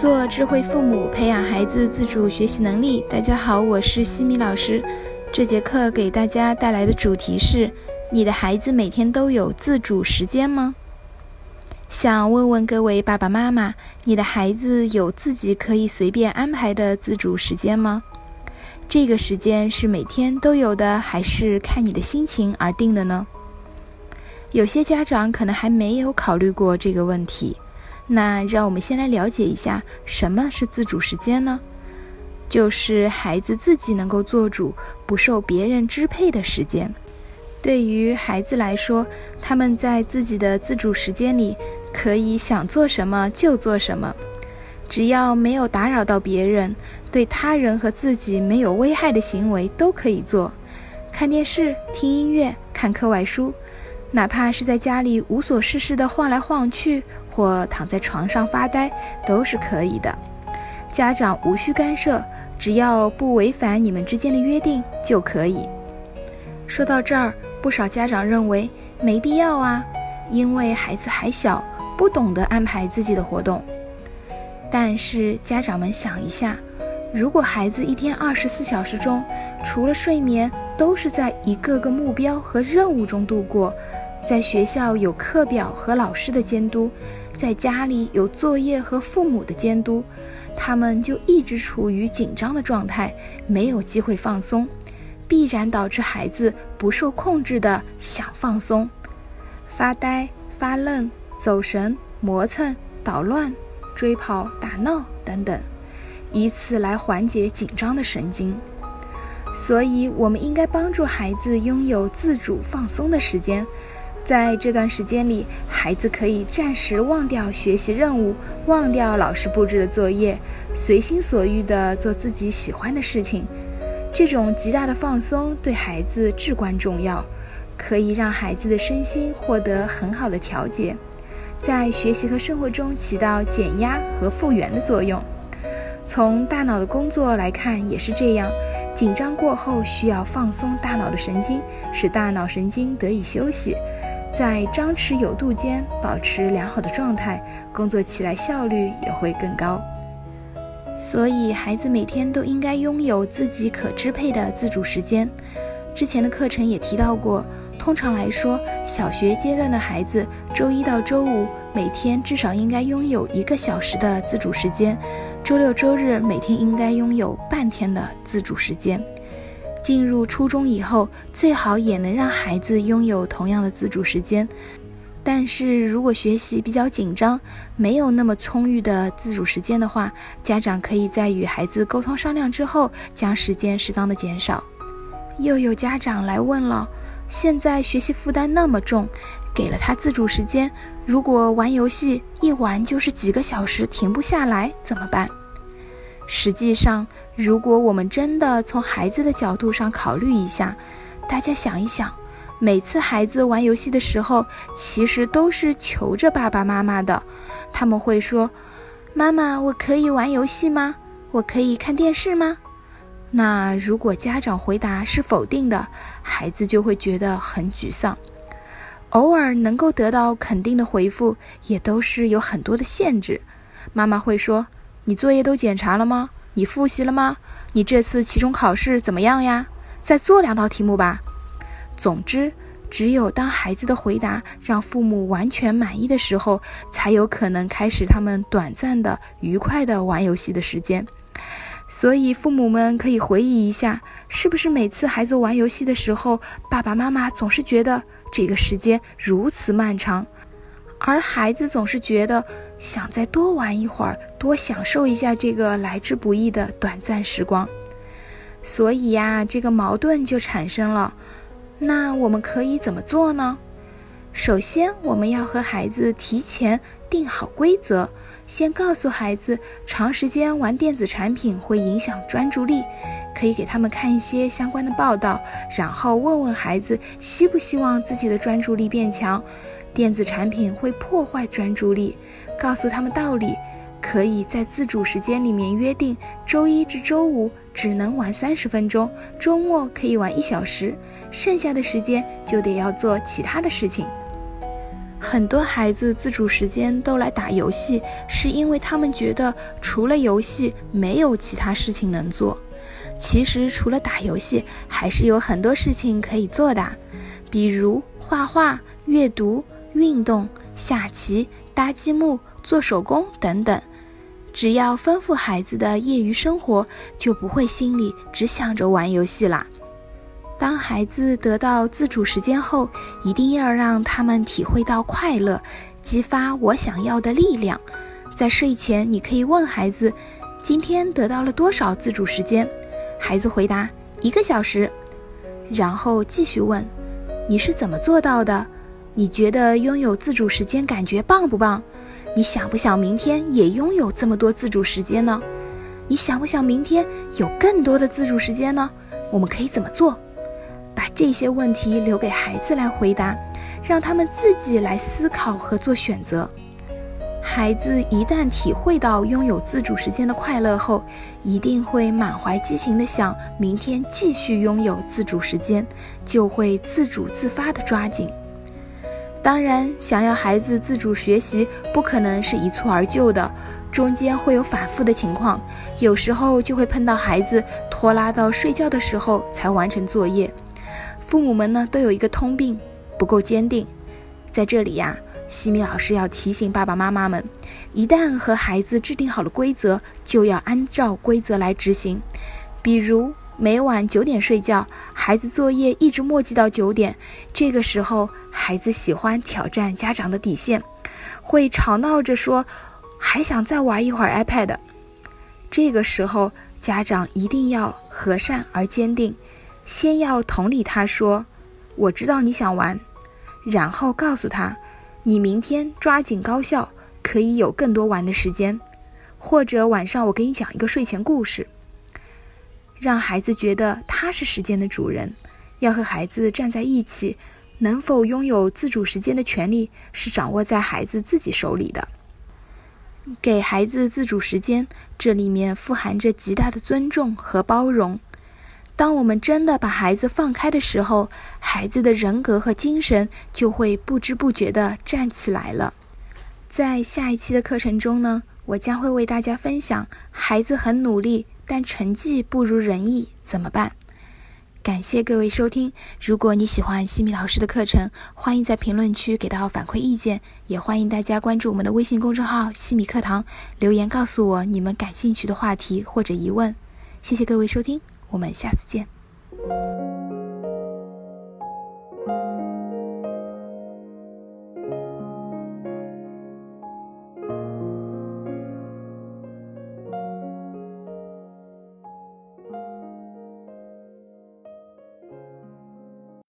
做智慧父母，培养孩子自主学习能力。大家好，我是西米老师。这节课给大家带来的主题是：你的孩子每天都有自主时间吗？想问问各位爸爸妈妈，你的孩子有自己可以随便安排的自主时间吗？这个时间是每天都有的，还是看你的心情而定的呢？有些家长可能还没有考虑过这个问题。那让我们先来了解一下什么是自主时间呢？就是孩子自己能够做主，不受别人支配的时间。对于孩子来说，他们在自己的自主时间里，可以想做什么就做什么，只要没有打扰到别人，对他人和自己没有危害的行为都可以做。看电视、听音乐、看课外书。哪怕是在家里无所事事的晃来晃去，或躺在床上发呆，都是可以的。家长无需干涉，只要不违反你们之间的约定就可以。说到这儿，不少家长认为没必要啊，因为孩子还小，不懂得安排自己的活动。但是家长们想一下，如果孩子一天二十四小时中，除了睡眠，都是在一个个目标和任务中度过。在学校有课表和老师的监督，在家里有作业和父母的监督，他们就一直处于紧张的状态，没有机会放松，必然导致孩子不受控制的想放松，发呆、发愣、走神、磨蹭、捣乱、追跑、打闹等等，以此来缓解紧张的神经。所以，我们应该帮助孩子拥有自主放松的时间。在这段时间里，孩子可以暂时忘掉学习任务，忘掉老师布置的作业，随心所欲地做自己喜欢的事情。这种极大的放松对孩子至关重要，可以让孩子的身心获得很好的调节，在学习和生活中起到减压和复原的作用。从大脑的工作来看也是这样，紧张过后需要放松大脑的神经，使大脑神经得以休息。在张弛有度间保持良好的状态，工作起来效率也会更高。所以，孩子每天都应该拥有自己可支配的自主时间。之前的课程也提到过，通常来说，小学阶段的孩子周一到周五每天至少应该拥有一个小时的自主时间，周六周日每天应该拥有半天的自主时间。进入初中以后，最好也能让孩子拥有同样的自主时间。但是如果学习比较紧张，没有那么充裕的自主时间的话，家长可以在与孩子沟通商量之后，将时间适当的减少。又有家长来问了：现在学习负担那么重，给了他自主时间，如果玩游戏一玩就是几个小时，停不下来怎么办？实际上，如果我们真的从孩子的角度上考虑一下，大家想一想，每次孩子玩游戏的时候，其实都是求着爸爸妈妈的。他们会说：“妈妈，我可以玩游戏吗？我可以看电视吗？”那如果家长回答是否定的，孩子就会觉得很沮丧。偶尔能够得到肯定的回复，也都是有很多的限制。妈妈会说。你作业都检查了吗？你复习了吗？你这次期中考试怎么样呀？再做两道题目吧。总之，只有当孩子的回答让父母完全满意的时候，才有可能开始他们短暂的、愉快的玩游戏的时间。所以，父母们可以回忆一下，是不是每次孩子玩游戏的时候，爸爸妈妈总是觉得这个时间如此漫长，而孩子总是觉得。想再多玩一会儿，多享受一下这个来之不易的短暂时光，所以呀，这个矛盾就产生了。那我们可以怎么做呢？首先，我们要和孩子提前定好规则，先告诉孩子，长时间玩电子产品会影响专注力，可以给他们看一些相关的报道，然后问问孩子希不希望自己的专注力变强。电子产品会破坏专注力。告诉他们道理，可以在自主时间里面约定，周一至周五只能玩三十分钟，周末可以玩一小时，剩下的时间就得要做其他的事情。很多孩子自主时间都来打游戏，是因为他们觉得除了游戏没有其他事情能做。其实除了打游戏，还是有很多事情可以做的，比如画画、阅读、运动、下棋、搭积木、做手工等等。只要丰富孩子的业余生活，就不会心里只想着玩游戏啦。当孩子得到自主时间后，一定要让他们体会到快乐，激发我想要的力量。在睡前，你可以问孩子：“今天得到了多少自主时间？”孩子回答：“一个小时。”然后继续问：“你是怎么做到的？你觉得拥有自主时间感觉棒不棒？你想不想明天也拥有这么多自主时间呢？你想不想明天有更多的自主时间呢？我们可以怎么做？把这些问题留给孩子来回答，让他们自己来思考和做选择。”孩子一旦体会到拥有自主时间的快乐后，一定会满怀激情地想明天继续拥有自主时间，就会自主自发地抓紧。当然，想要孩子自主学习，不可能是一蹴而就的，中间会有反复的情况，有时候就会碰到孩子拖拉到睡觉的时候才完成作业。父母们呢，都有一个通病，不够坚定。在这里呀。西米老师要提醒爸爸妈妈们，一旦和孩子制定好了规则，就要按照规则来执行。比如每晚九点睡觉，孩子作业一直墨迹到九点，这个时候孩子喜欢挑战家长的底线，会吵闹着说还想再玩一会儿 iPad。这个时候家长一定要和善而坚定，先要同理他说：“我知道你想玩。”然后告诉他。你明天抓紧高效，可以有更多玩的时间，或者晚上我给你讲一个睡前故事，让孩子觉得他是时间的主人。要和孩子站在一起，能否拥有自主时间的权利是掌握在孩子自己手里的。给孩子自主时间，这里面富含着极大的尊重和包容。当我们真的把孩子放开的时候，孩子的人格和精神就会不知不觉地站起来了。在下一期的课程中呢，我将会为大家分享：孩子很努力，但成绩不如人意，怎么办？感谢各位收听。如果你喜欢西米老师的课程，欢迎在评论区给到反馈意见，也欢迎大家关注我们的微信公众号“西米课堂”，留言告诉我你们感兴趣的话题或者疑问。谢谢各位收听。我们下次见。